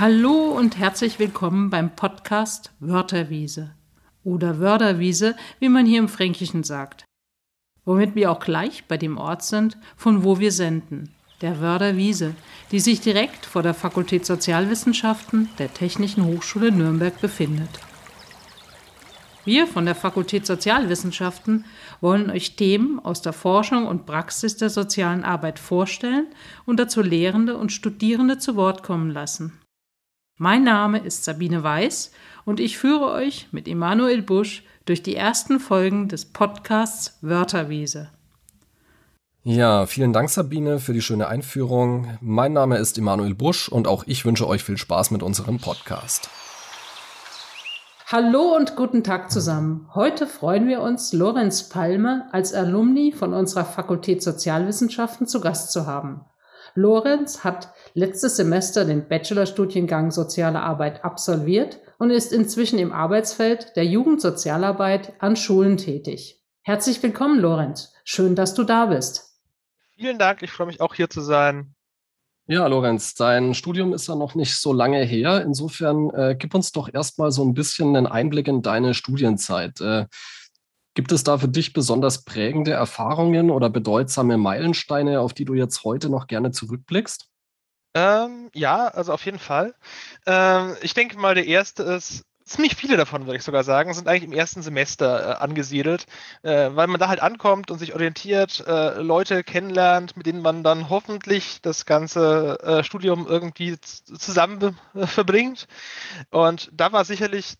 Hallo und herzlich willkommen beim Podcast Wörterwiese oder Wörterwiese, wie man hier im Fränkischen sagt. Womit wir auch gleich bei dem Ort sind, von wo wir senden, der Wörderwiese, die sich direkt vor der Fakultät Sozialwissenschaften der Technischen Hochschule Nürnberg befindet. Wir von der Fakultät Sozialwissenschaften wollen euch Themen aus der Forschung und Praxis der sozialen Arbeit vorstellen und dazu Lehrende und Studierende zu Wort kommen lassen. Mein Name ist Sabine Weiß und ich führe euch mit Emanuel Busch durch die ersten Folgen des Podcasts Wörterwiese. Ja, vielen Dank Sabine für die schöne Einführung. Mein Name ist Emanuel Busch und auch ich wünsche euch viel Spaß mit unserem Podcast. Hallo und guten Tag zusammen. Heute freuen wir uns, Lorenz Palme als Alumni von unserer Fakultät Sozialwissenschaften zu Gast zu haben. Lorenz hat letztes Semester den Bachelorstudiengang Soziale Arbeit absolviert und ist inzwischen im Arbeitsfeld der Jugendsozialarbeit an Schulen tätig. Herzlich willkommen, Lorenz. Schön, dass du da bist. Vielen Dank, ich freue mich auch hier zu sein. Ja, Lorenz, dein Studium ist ja noch nicht so lange her. Insofern äh, gib uns doch erstmal so ein bisschen einen Einblick in deine Studienzeit. Äh, Gibt es da für dich besonders prägende Erfahrungen oder bedeutsame Meilensteine, auf die du jetzt heute noch gerne zurückblickst? Ähm, ja, also auf jeden Fall. Ähm, ich denke mal, der erste ist, ziemlich viele davon, würde ich sogar sagen, sind eigentlich im ersten Semester äh, angesiedelt, äh, weil man da halt ankommt und sich orientiert, äh, Leute kennenlernt, mit denen man dann hoffentlich das ganze äh, Studium irgendwie zusammen verbringt. Und da war sicherlich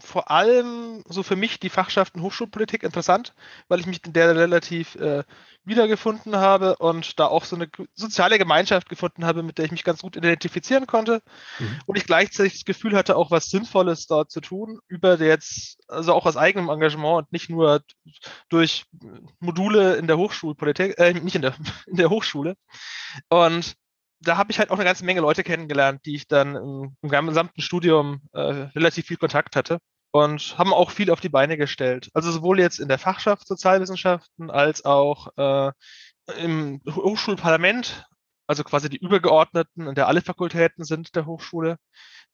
vor allem so für mich die Fachschaften Hochschulpolitik interessant, weil ich mich in der relativ äh, wiedergefunden habe und da auch so eine soziale Gemeinschaft gefunden habe, mit der ich mich ganz gut identifizieren konnte mhm. und ich gleichzeitig das Gefühl hatte, auch was Sinnvolles dort zu tun, über jetzt, also auch aus eigenem Engagement und nicht nur durch Module in der Hochschulpolitik, äh, nicht in der, in der Hochschule. Und da habe ich halt auch eine ganze Menge Leute kennengelernt, die ich dann im, im gesamten Studium äh, relativ viel Kontakt hatte und haben auch viel auf die Beine gestellt. Also sowohl jetzt in der Fachschaft Sozialwissenschaften als auch äh, im Hochschulparlament, also quasi die Übergeordneten, in der alle Fakultäten sind der Hochschule.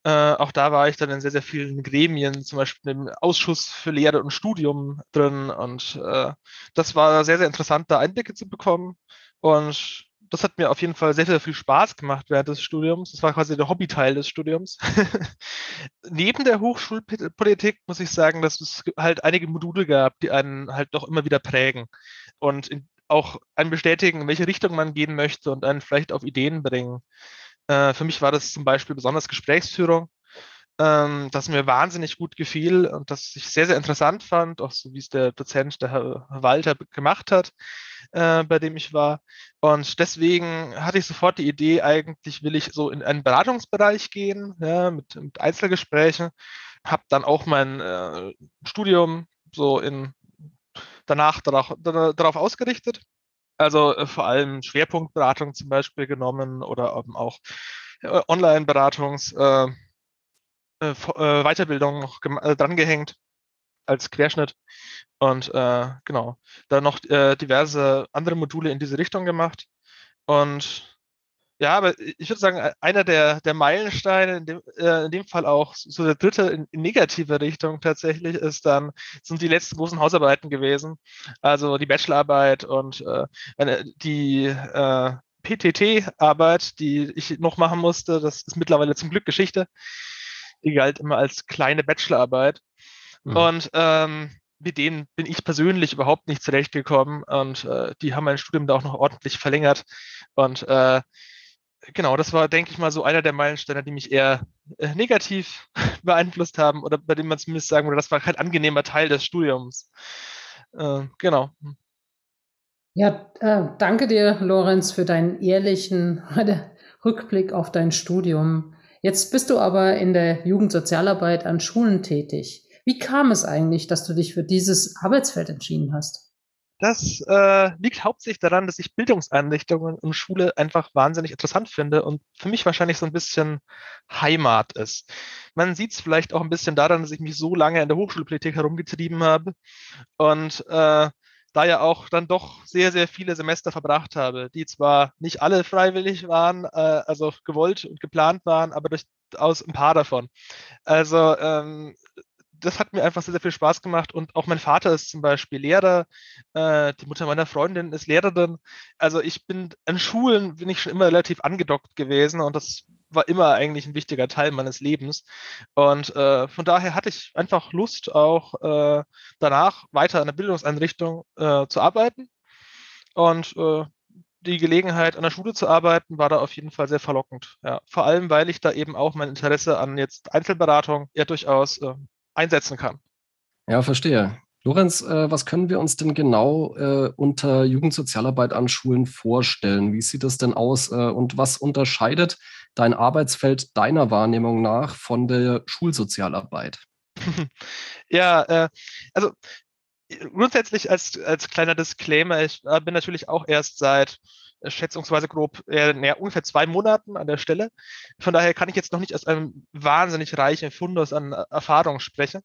Äh, auch da war ich dann in sehr, sehr vielen Gremien, zum Beispiel im Ausschuss für Lehre und Studium drin. Und äh, das war sehr, sehr interessant, da Einblicke zu bekommen. Und das hat mir auf jeden Fall sehr, sehr viel Spaß gemacht während des Studiums. Das war quasi der Hobbyteil des Studiums. Neben der Hochschulpolitik muss ich sagen, dass es halt einige Module gab, die einen halt doch immer wieder prägen und auch einen bestätigen, in welche Richtung man gehen möchte und einen vielleicht auf Ideen bringen. Äh, für mich war das zum Beispiel besonders Gesprächsführung ähm, das mir wahnsinnig gut gefiel und das ich sehr, sehr interessant fand, auch so wie es der Dozent, der Herr Walter, gemacht hat, äh, bei dem ich war. Und deswegen hatte ich sofort die Idee, eigentlich will ich so in einen Beratungsbereich gehen, ja, mit, mit Einzelgesprächen. Habe dann auch mein äh, Studium so in danach darauf, darauf ausgerichtet. Also äh, vor allem Schwerpunktberatung zum Beispiel genommen oder auch äh, Online-Beratungs- äh, äh, Weiterbildung noch äh, drangehängt als Querschnitt. Und äh, genau, dann noch äh, diverse andere Module in diese Richtung gemacht. Und ja, aber ich würde sagen, e-, einer der, der Meilensteine, in dem, äh, in dem Fall auch so der dritte in, in negative Richtung tatsächlich, ist dann, sind die letzten großen Hausarbeiten gewesen. Also die Bachelorarbeit und äh, die äh, PTT-Arbeit, die ich noch machen musste, das ist mittlerweile zum Glück Geschichte die galt immer als kleine Bachelorarbeit. Mhm. Und ähm, mit denen bin ich persönlich überhaupt nicht zurechtgekommen und äh, die haben mein Studium da auch noch ordentlich verlängert. Und äh, genau, das war, denke ich mal, so einer der Meilensteine, die mich eher äh, negativ beeinflusst haben oder bei dem man zumindest sagen würde, das war kein angenehmer Teil des Studiums. Äh, genau. Ja, äh, danke dir, Lorenz, für deinen ehrlichen Rückblick auf dein Studium. Jetzt bist du aber in der Jugendsozialarbeit an Schulen tätig. Wie kam es eigentlich, dass du dich für dieses Arbeitsfeld entschieden hast? Das äh, liegt hauptsächlich daran, dass ich Bildungseinrichtungen und Schule einfach wahnsinnig interessant finde und für mich wahrscheinlich so ein bisschen Heimat ist. Man sieht es vielleicht auch ein bisschen daran, dass ich mich so lange in der Hochschulpolitik herumgetrieben habe und äh, da ja auch dann doch sehr, sehr viele Semester verbracht habe, die zwar nicht alle freiwillig waren, äh, also gewollt und geplant waren, aber durch aus ein paar davon. Also ähm, das hat mir einfach sehr, sehr viel Spaß gemacht. Und auch mein Vater ist zum Beispiel Lehrer, äh, die Mutter meiner Freundin ist Lehrerin. Also ich bin an Schulen bin ich schon immer relativ angedockt gewesen und das war immer eigentlich ein wichtiger Teil meines Lebens. Und äh, von daher hatte ich einfach Lust, auch äh, danach weiter an der Bildungseinrichtung äh, zu arbeiten. Und äh, die Gelegenheit, an der Schule zu arbeiten, war da auf jeden Fall sehr verlockend. Ja, vor allem, weil ich da eben auch mein Interesse an jetzt Einzelberatung ja durchaus äh, einsetzen kann. Ja, verstehe. Lorenz, äh, was können wir uns denn genau unter Jugendsozialarbeit an Schulen vorstellen? Wie sieht es denn aus und was unterscheidet dein Arbeitsfeld deiner Wahrnehmung nach von der Schulsozialarbeit? ja, äh, also grundsätzlich als, als kleiner Disclaimer, ich äh, bin natürlich auch erst seit äh, schätzungsweise grob äh, naja, ungefähr zwei Monaten an der Stelle. Von daher kann ich jetzt noch nicht aus einem wahnsinnig reichen Fundus an äh, Erfahrung sprechen.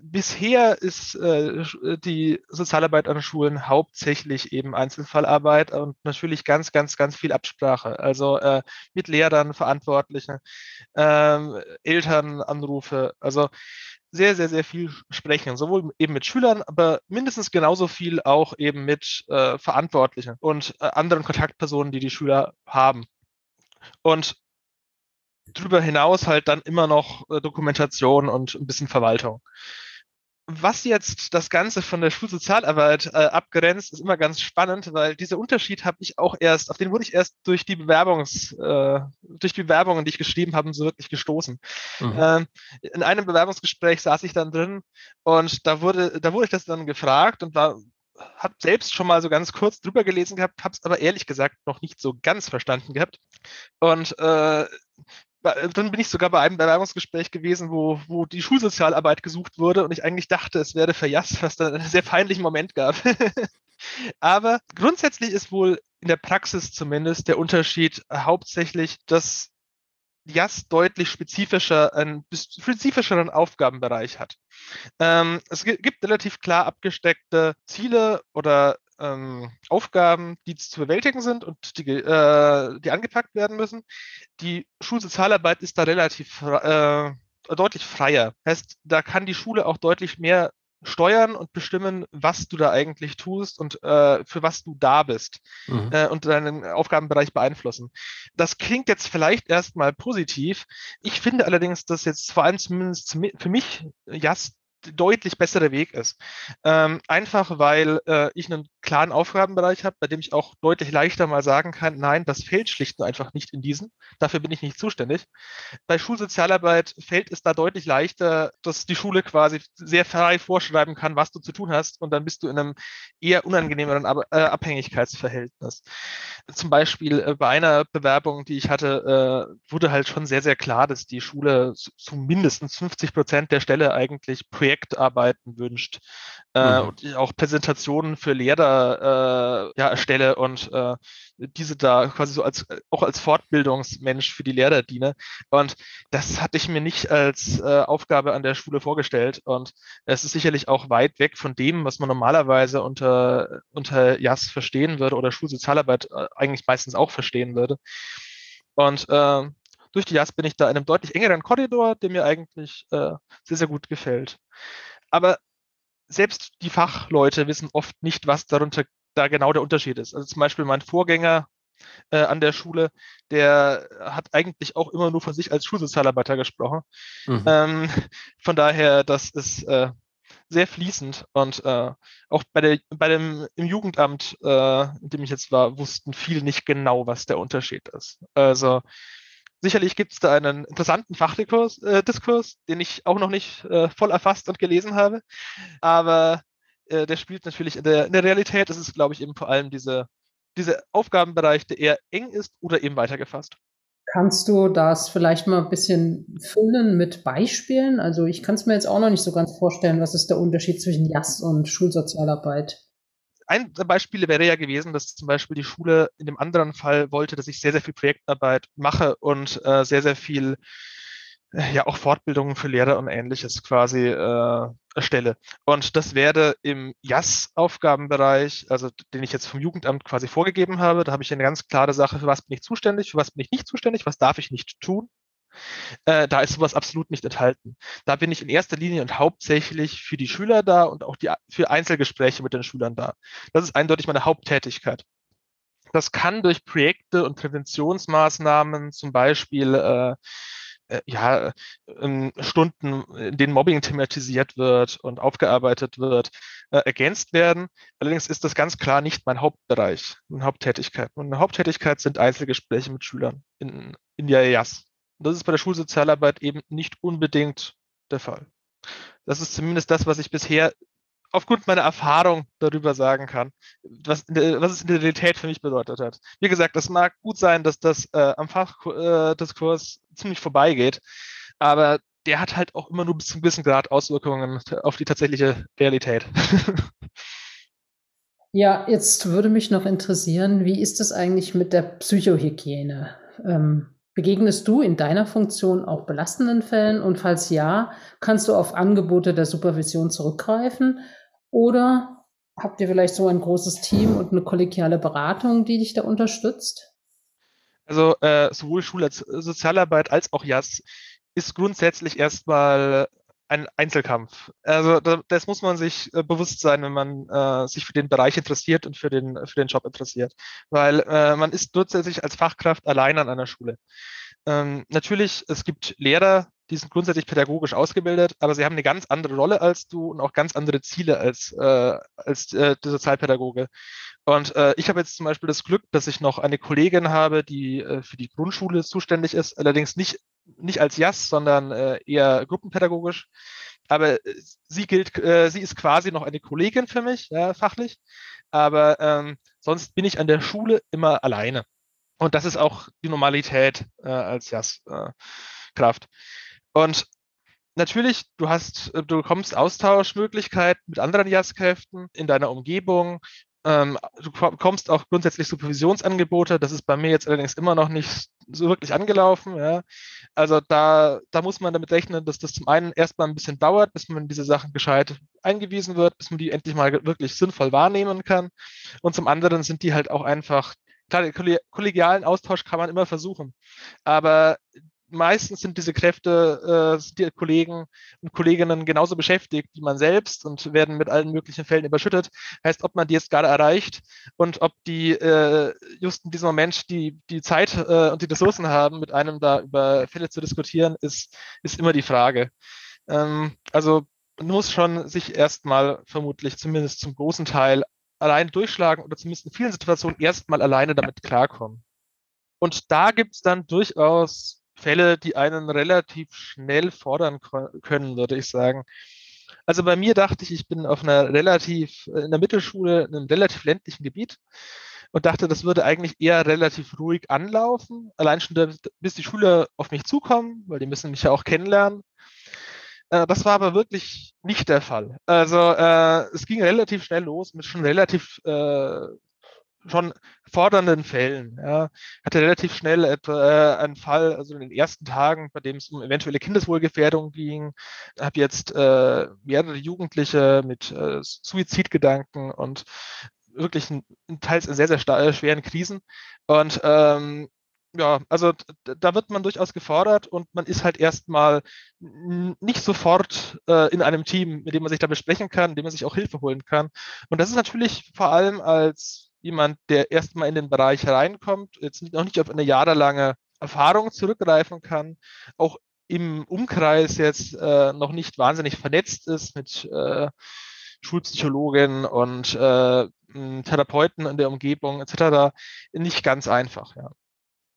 Bisher ist äh, die Sozialarbeit an Schulen hauptsächlich eben Einzelfallarbeit und natürlich ganz, ganz, ganz viel Absprache. Also äh, mit Lehrern, Verantwortlichen, äh, Elternanrufe. Also sehr, sehr, sehr viel sprechen, sowohl eben mit Schülern, aber mindestens genauso viel auch eben mit äh, Verantwortlichen und äh, anderen Kontaktpersonen, die die Schüler haben. Und darüber hinaus halt dann immer noch äh, Dokumentation und ein bisschen Verwaltung was jetzt das Ganze von der Schulsozialarbeit äh, abgrenzt, ist immer ganz spannend, weil dieser Unterschied habe ich auch erst, auf den wurde ich erst durch die Bewerbungs, äh, durch die Bewerbungen, die ich geschrieben habe, so wirklich gestoßen. Mhm. Ähm, in einem Bewerbungsgespräch saß ich dann drin und da wurde, da wurde ich das dann gefragt und war habe selbst schon mal so ganz kurz drüber gelesen gehabt, habe es aber ehrlich gesagt noch nicht so ganz verstanden gehabt. Und äh, dann bin ich sogar bei einem Bewerbungsgespräch gewesen, wo, wo die Schulsozialarbeit gesucht wurde und ich eigentlich dachte, es werde verjasst, was dann einen sehr peinlichen Moment gab. Aber grundsätzlich ist wohl in der Praxis zumindest der Unterschied hauptsächlich, dass JAS deutlich spezifischer, einen spezifischeren Aufgabenbereich hat. Ähm, es gibt relativ klar abgesteckte Ziele oder ähm, Aufgaben, die zu bewältigen sind und die, äh, die angepackt werden müssen. Die Schulsozialarbeit ist da relativ äh, deutlich freier. Heißt, da kann die Schule auch deutlich mehr steuern und bestimmen, was du da eigentlich tust und äh, für was du da bist mhm. äh, und deinen Aufgabenbereich beeinflussen. Das klingt jetzt vielleicht erstmal positiv. Ich finde allerdings, dass jetzt vor allem zumindest für mich JAS deutlich bessere Weg ist. Ähm, einfach weil äh, ich einen klaren Aufgabenbereich habe, bei dem ich auch deutlich leichter mal sagen kann, nein, das fällt schlicht und einfach nicht in diesen. Dafür bin ich nicht zuständig. Bei Schulsozialarbeit fällt es da deutlich leichter, dass die Schule quasi sehr frei vorschreiben kann, was du zu tun hast und dann bist du in einem eher unangenehmeren Ab äh, Abhängigkeitsverhältnis. Zum Beispiel äh, bei einer Bewerbung, die ich hatte, äh, wurde halt schon sehr, sehr klar, dass die Schule zu mindestens 50 Prozent der Stelle eigentlich Projektarbeiten wünscht äh, mhm. und auch Präsentationen für Lehrer äh, ja, erstelle und äh, diese da quasi so als auch als Fortbildungsmensch für die Lehrer diene. Und das hatte ich mir nicht als äh, Aufgabe an der Schule vorgestellt. Und es ist sicherlich auch weit weg von dem, was man normalerweise unter, unter JAS verstehen würde oder Schulsozialarbeit äh, eigentlich meistens auch verstehen würde. Und äh, durch die JAS bin ich da in einem deutlich engeren Korridor, der mir eigentlich äh, sehr, sehr gut gefällt. Aber selbst die Fachleute wissen oft nicht, was darunter da genau der Unterschied ist. Also zum Beispiel mein Vorgänger äh, an der Schule, der hat eigentlich auch immer nur von sich als Schulsozialarbeiter gesprochen. Mhm. Ähm, von daher, das ist äh, sehr fließend und äh, auch bei, der, bei dem im Jugendamt, äh, in dem ich jetzt war, wussten viele nicht genau, was der Unterschied ist. Also Sicherlich gibt es da einen interessanten Fachdiskurs, äh, Diskurs, den ich auch noch nicht äh, voll erfasst und gelesen habe. Aber äh, der spielt natürlich in der, in der Realität. Das ist, glaube ich, eben vor allem diese, dieser Aufgabenbereich, der eher eng ist oder eben weitergefasst. Kannst du das vielleicht mal ein bisschen füllen mit Beispielen? Also ich kann es mir jetzt auch noch nicht so ganz vorstellen, was ist der Unterschied zwischen JAS und Schulsozialarbeit? Ein der Beispiele wäre ja gewesen, dass zum Beispiel die Schule in dem anderen Fall wollte, dass ich sehr, sehr viel Projektarbeit mache und äh, sehr, sehr viel äh, ja auch Fortbildungen für Lehrer und ähnliches quasi äh, erstelle. Und das werde im JAS-Aufgabenbereich, also den ich jetzt vom Jugendamt quasi vorgegeben habe, da habe ich eine ganz klare Sache, für was bin ich zuständig, für was bin ich nicht zuständig, was darf ich nicht tun. Äh, da ist sowas absolut nicht enthalten. Da bin ich in erster Linie und hauptsächlich für die Schüler da und auch die, für Einzelgespräche mit den Schülern da. Das ist eindeutig meine Haupttätigkeit. Das kann durch Projekte und Präventionsmaßnahmen, zum Beispiel äh, äh, ja, ähm, Stunden, in denen Mobbing thematisiert wird und aufgearbeitet wird, äh, ergänzt werden. Allerdings ist das ganz klar nicht mein Hauptbereich, meine Haupttätigkeit. Meine Haupttätigkeit sind Einzelgespräche mit Schülern in, in der EAS. Das ist bei der Schulsozialarbeit eben nicht unbedingt der Fall. Das ist zumindest das, was ich bisher aufgrund meiner Erfahrung darüber sagen kann, was, was es in der Realität für mich bedeutet hat. Wie gesagt, das mag gut sein, dass das äh, am Fachdiskurs äh, ziemlich vorbeigeht, aber der hat halt auch immer nur bis zu einem gewissen Grad Auswirkungen auf die tatsächliche Realität. ja, jetzt würde mich noch interessieren, wie ist das eigentlich mit der Psychohygiene? Ähm, begegnest du in deiner Funktion auch belastenden Fällen? Und falls ja, kannst du auf Angebote der Supervision zurückgreifen? Oder habt ihr vielleicht so ein großes Team und eine kollegiale Beratung, die dich da unterstützt? Also äh, sowohl Schule als Sozialarbeit als auch JAS ist grundsätzlich erstmal ein Einzelkampf. Also das muss man sich äh, bewusst sein, wenn man äh, sich für den Bereich interessiert und für den, für den Job interessiert. Weil äh, man ist grundsätzlich als Fachkraft allein an einer Schule. Ähm, natürlich, es gibt Lehrer, die sind grundsätzlich pädagogisch ausgebildet, aber sie haben eine ganz andere Rolle als du und auch ganz andere Ziele als, äh, als äh, der Sozialpädagoge. Und äh, ich habe jetzt zum Beispiel das Glück, dass ich noch eine Kollegin habe, die äh, für die Grundschule zuständig ist, allerdings nicht, nicht als JAS, sondern äh, eher gruppenpädagogisch. Aber äh, sie gilt, äh, sie ist quasi noch eine Kollegin für mich, ja, fachlich. Aber ähm, sonst bin ich an der Schule immer alleine. Und das ist auch die Normalität äh, als JAS-Kraft. Äh, und natürlich, du hast, äh, du bekommst Austauschmöglichkeiten mit anderen JAS-Kräften in deiner Umgebung. Ähm, du bekommst auch grundsätzlich Supervisionsangebote. Das ist bei mir jetzt allerdings immer noch nicht so wirklich angelaufen. Ja. Also da, da muss man damit rechnen, dass das zum einen erstmal ein bisschen dauert, bis man diese Sachen gescheit eingewiesen wird, bis man die endlich mal wirklich sinnvoll wahrnehmen kann. Und zum anderen sind die halt auch einfach, klar, kollegialen Austausch kann man immer versuchen. Aber meistens sind diese Kräfte, äh, die Kollegen und Kolleginnen genauso beschäftigt wie man selbst und werden mit allen möglichen Fällen überschüttet. Heißt, ob man die jetzt gerade erreicht und ob die äh, just in diesem Moment die, die Zeit äh, und die Ressourcen haben, mit einem da über Fälle zu diskutieren, ist, ist immer die Frage. Ähm, also man muss schon sich erstmal vermutlich zumindest zum großen Teil allein durchschlagen oder zumindest in vielen Situationen erstmal alleine damit klarkommen. Und da gibt es dann durchaus Fälle, die einen relativ schnell fordern können, würde ich sagen. Also bei mir dachte ich, ich bin auf einer relativ, in der Mittelschule, in einem relativ ländlichen Gebiet und dachte, das würde eigentlich eher relativ ruhig anlaufen. Allein schon, bis die Schüler auf mich zukommen, weil die müssen mich ja auch kennenlernen. Äh, das war aber wirklich nicht der Fall. Also äh, es ging relativ schnell los mit schon relativ äh, schon fordernden Fällen. Ja, hatte relativ schnell etwa, äh, einen Fall, also in den ersten Tagen, bei dem es um eventuelle Kindeswohlgefährdung ging, habe jetzt äh, mehrere Jugendliche mit äh, Suizidgedanken und wirklich teils in sehr, sehr äh, schweren Krisen. Und ähm, ja, also da wird man durchaus gefordert und man ist halt erstmal nicht sofort äh, in einem Team, mit dem man sich da besprechen kann, in dem man sich auch Hilfe holen kann. Und das ist natürlich vor allem als jemand, der erstmal in den Bereich reinkommt, jetzt noch nicht auf eine jahrelange Erfahrung zurückgreifen kann, auch im Umkreis jetzt äh, noch nicht wahnsinnig vernetzt ist mit äh, Schulpsychologen und äh, Therapeuten in der Umgebung etc. nicht ganz einfach, ja.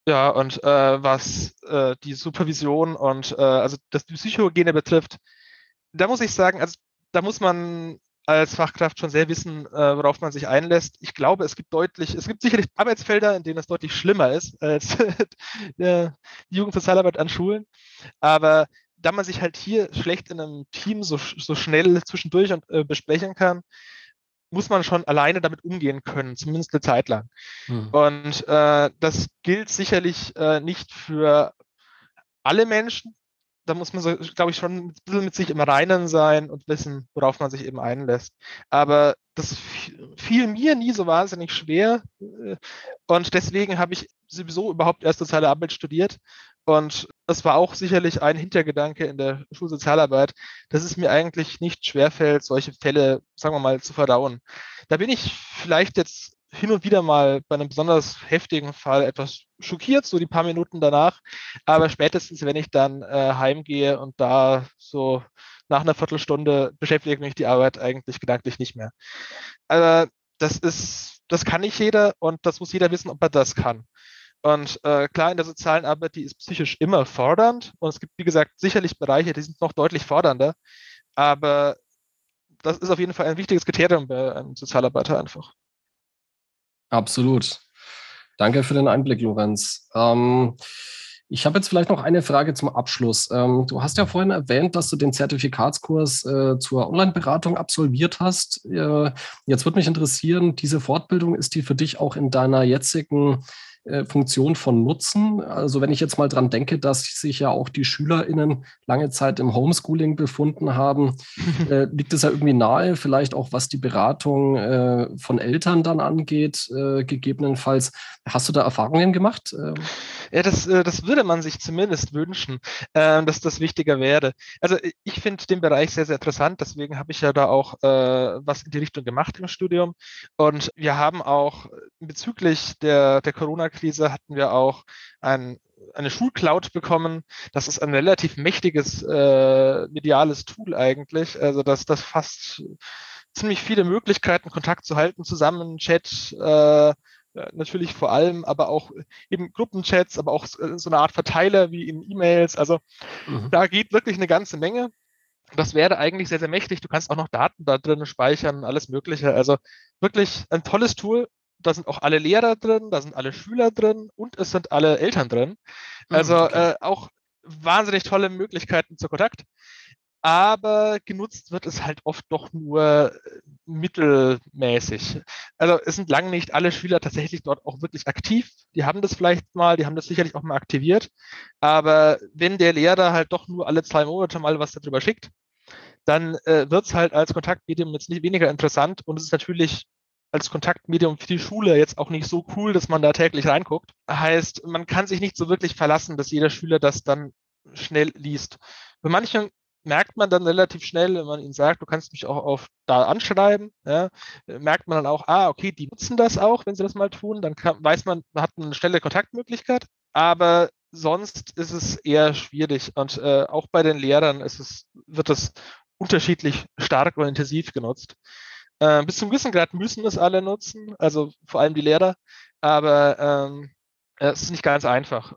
Ja, und äh, was äh, die Supervision und äh, also das die Psychogene betrifft, da muss ich sagen, also da muss man als Fachkraft schon sehr wissen, äh, worauf man sich einlässt. Ich glaube, es gibt deutlich, es gibt sicherlich Arbeitsfelder, in denen es deutlich schlimmer ist als die Jugendsozialarbeit an Schulen. Aber da man sich halt hier schlecht in einem Team so, so schnell zwischendurch und, äh, besprechen kann, muss man schon alleine damit umgehen können, zumindest eine Zeit lang. Hm. Und äh, das gilt sicherlich äh, nicht für alle Menschen, da muss man, so, glaube ich, schon ein bisschen mit sich im Reinen sein und wissen, worauf man sich eben einlässt. Aber das fiel mir nie so wahnsinnig schwer. Äh, und deswegen habe ich sowieso überhaupt erst soziale Arbeit studiert. Und das war auch sicherlich ein Hintergedanke in der Schulsozialarbeit, dass es mir eigentlich nicht schwerfällt, solche Fälle, sagen wir mal, zu verdauen. Da bin ich vielleicht jetzt hin und wieder mal bei einem besonders heftigen Fall etwas schockiert, so die paar Minuten danach. Aber spätestens, wenn ich dann äh, heimgehe und da so nach einer Viertelstunde beschäftigt mich die Arbeit eigentlich gedanklich nicht mehr. Aber das ist, das kann nicht jeder und das muss jeder wissen, ob er das kann. Und äh, klar, in der sozialen Arbeit, die ist psychisch immer fordernd. Und es gibt, wie gesagt, sicherlich Bereiche, die sind noch deutlich fordernder. Aber das ist auf jeden Fall ein wichtiges Kriterium bei einem Sozialarbeiter einfach. Absolut. Danke für den Einblick, Lorenz. Ähm, ich habe jetzt vielleicht noch eine Frage zum Abschluss. Ähm, du hast ja vorhin erwähnt, dass du den Zertifikatskurs äh, zur Online-Beratung absolviert hast. Äh, jetzt würde mich interessieren, diese Fortbildung, ist die für dich auch in deiner jetzigen äh, Funktion von Nutzen. Also wenn ich jetzt mal dran denke, dass sich ja auch die SchülerInnen lange Zeit im Homeschooling befunden haben, äh, liegt es ja irgendwie nahe, vielleicht auch was die Beratung äh, von Eltern dann angeht, äh, gegebenenfalls. Hast du da Erfahrungen gemacht? Ja, das, äh, das würde man sich zumindest wünschen, ähm, dass das wichtiger wäre. Also ich finde den Bereich sehr, sehr interessant, deswegen habe ich ja da auch was in die Richtung gemacht im Studium. Und wir haben auch bezüglich der, der Corona- Corona-Krise hatten wir auch ein, eine Schulcloud bekommen. Das ist ein relativ mächtiges äh, mediales Tool eigentlich. Also dass das fast ziemlich viele Möglichkeiten, Kontakt zu halten, zusammen, Chat, äh, natürlich vor allem, aber auch eben Gruppenchats, aber auch so eine Art Verteiler wie in E-Mails. Also mhm. da geht wirklich eine ganze Menge. Das wäre eigentlich sehr, sehr mächtig. Du kannst auch noch Daten da drin speichern, alles Mögliche. Also wirklich ein tolles Tool da sind auch alle Lehrer drin, da sind alle Schüler drin und es sind alle Eltern drin. Hm, also okay. äh, auch wahnsinnig tolle Möglichkeiten zur Kontakt. Aber genutzt wird es halt oft doch nur äh, mittelmäßig. Also es sind lange nicht alle Schüler tatsächlich dort auch wirklich aktiv. Die haben das vielleicht mal, die haben das sicherlich auch mal aktiviert. Aber wenn der Lehrer halt doch nur alle zwei Monate mal was darüber schickt, dann äh, wird es halt als Kontaktmedium jetzt nicht weniger interessant und es ist natürlich als Kontaktmedium für die Schule jetzt auch nicht so cool, dass man da täglich reinguckt. Heißt, man kann sich nicht so wirklich verlassen, dass jeder Schüler das dann schnell liest. Bei manchen merkt man dann relativ schnell, wenn man ihnen sagt, du kannst mich auch auf da anschreiben, ja, merkt man dann auch, ah, okay, die nutzen das auch, wenn sie das mal tun, dann kann, weiß man, man hat eine schnelle Kontaktmöglichkeit, aber sonst ist es eher schwierig und äh, auch bei den Lehrern ist es, wird das unterschiedlich stark und intensiv genutzt. Äh, bis zum gewissen Grad müssen es alle nutzen, also vor allem die Lehrer, aber ähm, es ist nicht ganz einfach.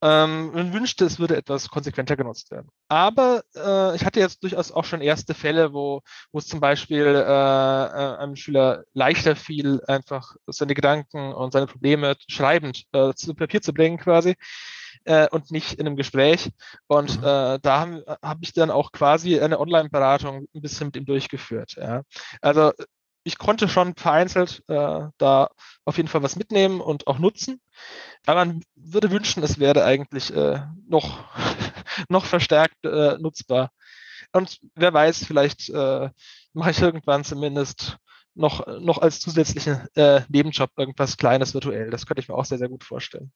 Ähm, man wünschte, es würde etwas konsequenter genutzt werden. Aber äh, ich hatte jetzt durchaus auch schon erste Fälle, wo, wo es zum Beispiel äh, äh einem Schüler leichter fiel, einfach seine Gedanken und seine Probleme schreibend äh, zu Papier zu bringen quasi äh, und nicht in einem Gespräch. Und mhm. äh, da habe hab ich dann auch quasi eine Online-Beratung ein bisschen mit ihm durchgeführt. Ja. Also ich konnte schon vereinzelt äh, da auf jeden Fall was mitnehmen und auch nutzen. Aber man würde wünschen, es wäre eigentlich äh, noch, noch verstärkt äh, nutzbar. Und wer weiß, vielleicht äh, mache ich irgendwann zumindest noch, noch als zusätzlichen äh, Nebenjob irgendwas Kleines virtuell. Das könnte ich mir auch sehr, sehr gut vorstellen.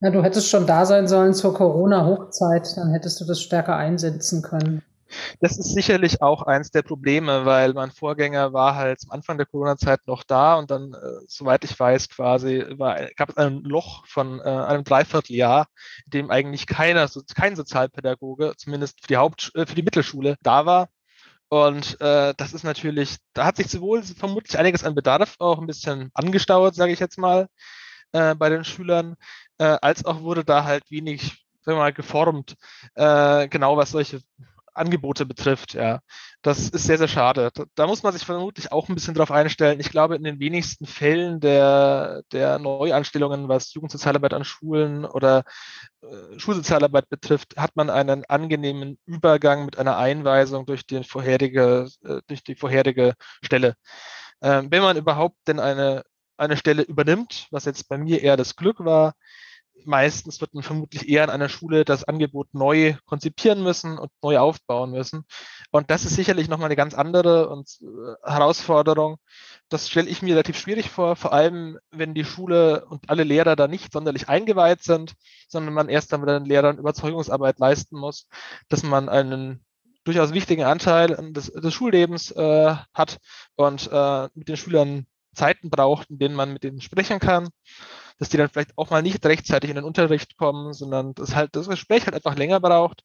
Ja, du hättest schon da sein sollen zur Corona-Hochzeit, dann hättest du das stärker einsetzen können. Das ist sicherlich auch eins der Probleme, weil mein Vorgänger war halt am Anfang der Corona-Zeit noch da und dann, äh, soweit ich weiß, quasi war, gab es ein Loch von äh, einem Dreivierteljahr, in dem eigentlich keiner, kein Sozialpädagoge, zumindest für die Haupt, äh, für die Mittelschule da war. Und äh, das ist natürlich, da hat sich sowohl vermutlich einiges an Bedarf auch ein bisschen angestaut, sage ich jetzt mal, äh, bei den Schülern, äh, als auch wurde da halt wenig, sagen wir mal, geformt, äh, genau was solche Angebote betrifft, ja. Das ist sehr, sehr schade. Da, da, muss man sich vermutlich auch ein bisschen drauf einstellen. Ich glaube, in den wenigsten Fällen der, der Neuanstellungen, was Jugendsozialarbeit an Schulen oder äh, Schulsozialarbeit betrifft, hat man einen angenehmen Übergang mit einer Einweisung durch, den vorherige, äh, durch die vorherige Stelle. Ähm, wenn man überhaupt denn eine, eine Stelle übernimmt, was jetzt bei mir eher das Glück war, meistens wird man vermutlich eher an einer Schule das Angebot neu konzipieren müssen und neu aufbauen müssen. Und das ist sicherlich nochmal eine ganz andere und, äh, Herausforderung. Das stelle ich mir relativ schwierig vor, vor allem wenn die Schule und alle Lehrer da nicht sonderlich eingeweiht sind, sondern man erst dann mit den Lehrern Überzeugungsarbeit leisten muss, dass man einen durchaus wichtigen Anteil des, des Schullebens äh, hat und äh, mit den Schülern Zeiten braucht, in denen man mit denen sprechen kann, dass die dann vielleicht auch mal nicht rechtzeitig in den Unterricht kommen, sondern dass halt das Gespräch halt einfach länger braucht.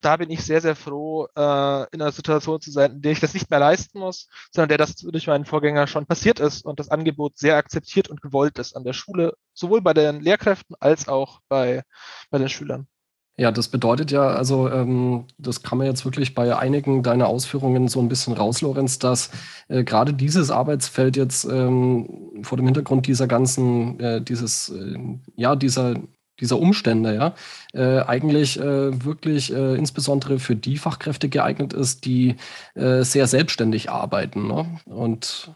Da bin ich sehr, sehr froh, äh, in einer Situation zu sein, in der ich das nicht mehr leisten muss, sondern der das durch meinen Vorgänger schon passiert ist und das Angebot sehr akzeptiert und gewollt ist an der Schule, sowohl bei den Lehrkräften als auch bei, bei den Schülern. Ja, das bedeutet ja, also ähm, das kann man jetzt wirklich bei einigen deiner Ausführungen so ein bisschen raus, Lorenz, dass äh, gerade dieses Arbeitsfeld jetzt ähm, vor dem Hintergrund dieser ganzen, äh, dieses, äh, ja, dieser, dieser Umstände, ja, äh, eigentlich äh, wirklich äh, insbesondere für die Fachkräfte geeignet ist, die sehr selbstständig arbeiten ne? und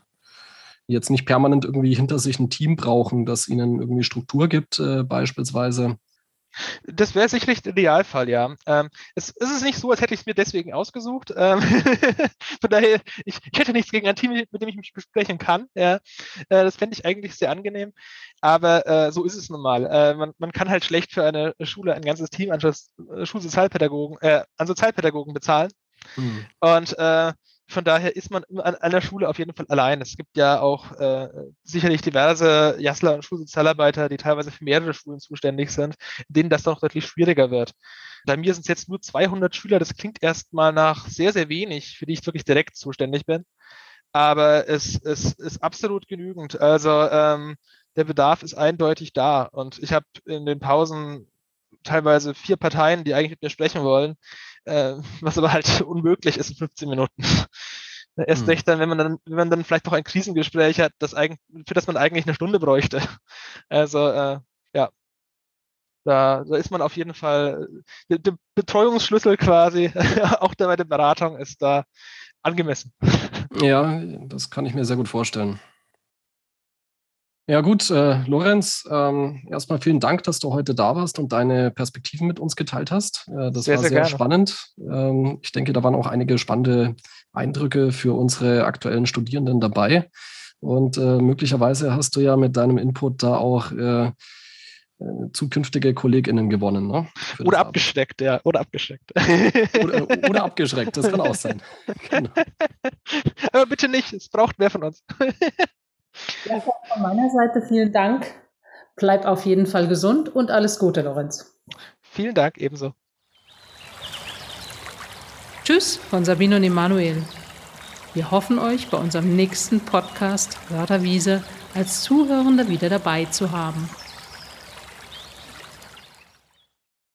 jetzt nicht permanent irgendwie hinter sich ein Team brauchen, das ihnen irgendwie Struktur gibt, beispielsweise. Das wäre sicherlich der Idealfall, ja. Ähm, es, es ist nicht so, als hätte ich es mir deswegen ausgesucht. Ähm, von daher, ich, ich, hätte nichts gegen ein Team, mit dem ich mich besprechen kann. Ja. Äh, das fände ich eigentlich sehr angenehm. Aber äh, so ist es nun mal. Äh, man, man, kann halt schlecht für eine Schule ein ganzes Team an Schulsozialpädagogen, äh, an Sozialpädagogen bezahlen. Mhm. Und äh, von daher ist man an einer Schule auf jeden Fall allein. Es gibt ja auch äh, sicherlich diverse Jassler und Schulsozialarbeiter, die teilweise für mehrere Schulen zuständig sind, denen das doch deutlich schwieriger wird. Bei mir sind es jetzt nur 200 Schüler. Das klingt erstmal nach sehr, sehr wenig, für die ich wirklich direkt zuständig bin. Aber es, es ist absolut genügend. Also ähm, der Bedarf ist eindeutig da. Und ich habe in den Pausen teilweise vier Parteien, die eigentlich mit mir sprechen wollen, äh, was aber halt unmöglich ist in 15 Minuten. Erst hm. recht dann, wenn man dann, wenn man dann vielleicht noch ein Krisengespräch hat, das eigentlich, für das man eigentlich eine Stunde bräuchte. Also äh, ja, da, da ist man auf jeden Fall, der, der Betreuungsschlüssel quasi, auch bei der Beratung ist da angemessen. Ja, das kann ich mir sehr gut vorstellen. Ja gut, äh, Lorenz, ähm, erstmal vielen Dank, dass du heute da warst und deine Perspektiven mit uns geteilt hast. Äh, das sehr, war sehr, sehr spannend. Ähm, ich denke, da waren auch einige spannende Eindrücke für unsere aktuellen Studierenden dabei. Und äh, möglicherweise hast du ja mit deinem Input da auch äh, äh, zukünftige KollegInnen gewonnen. Ne? Oder abgeschreckt, ja. Oder abgeschreckt. Oder, oder, abgeschreckt, das kann auch sein. Genau. Aber bitte nicht, es braucht mehr von uns. Ja, von meiner Seite vielen Dank. Bleib auf jeden Fall gesund und alles Gute, Lorenz. Vielen Dank, ebenso. Tschüss von Sabine und Emanuel. Wir hoffen euch bei unserem nächsten Podcast Wörterwiese als Zuhörende wieder dabei zu haben.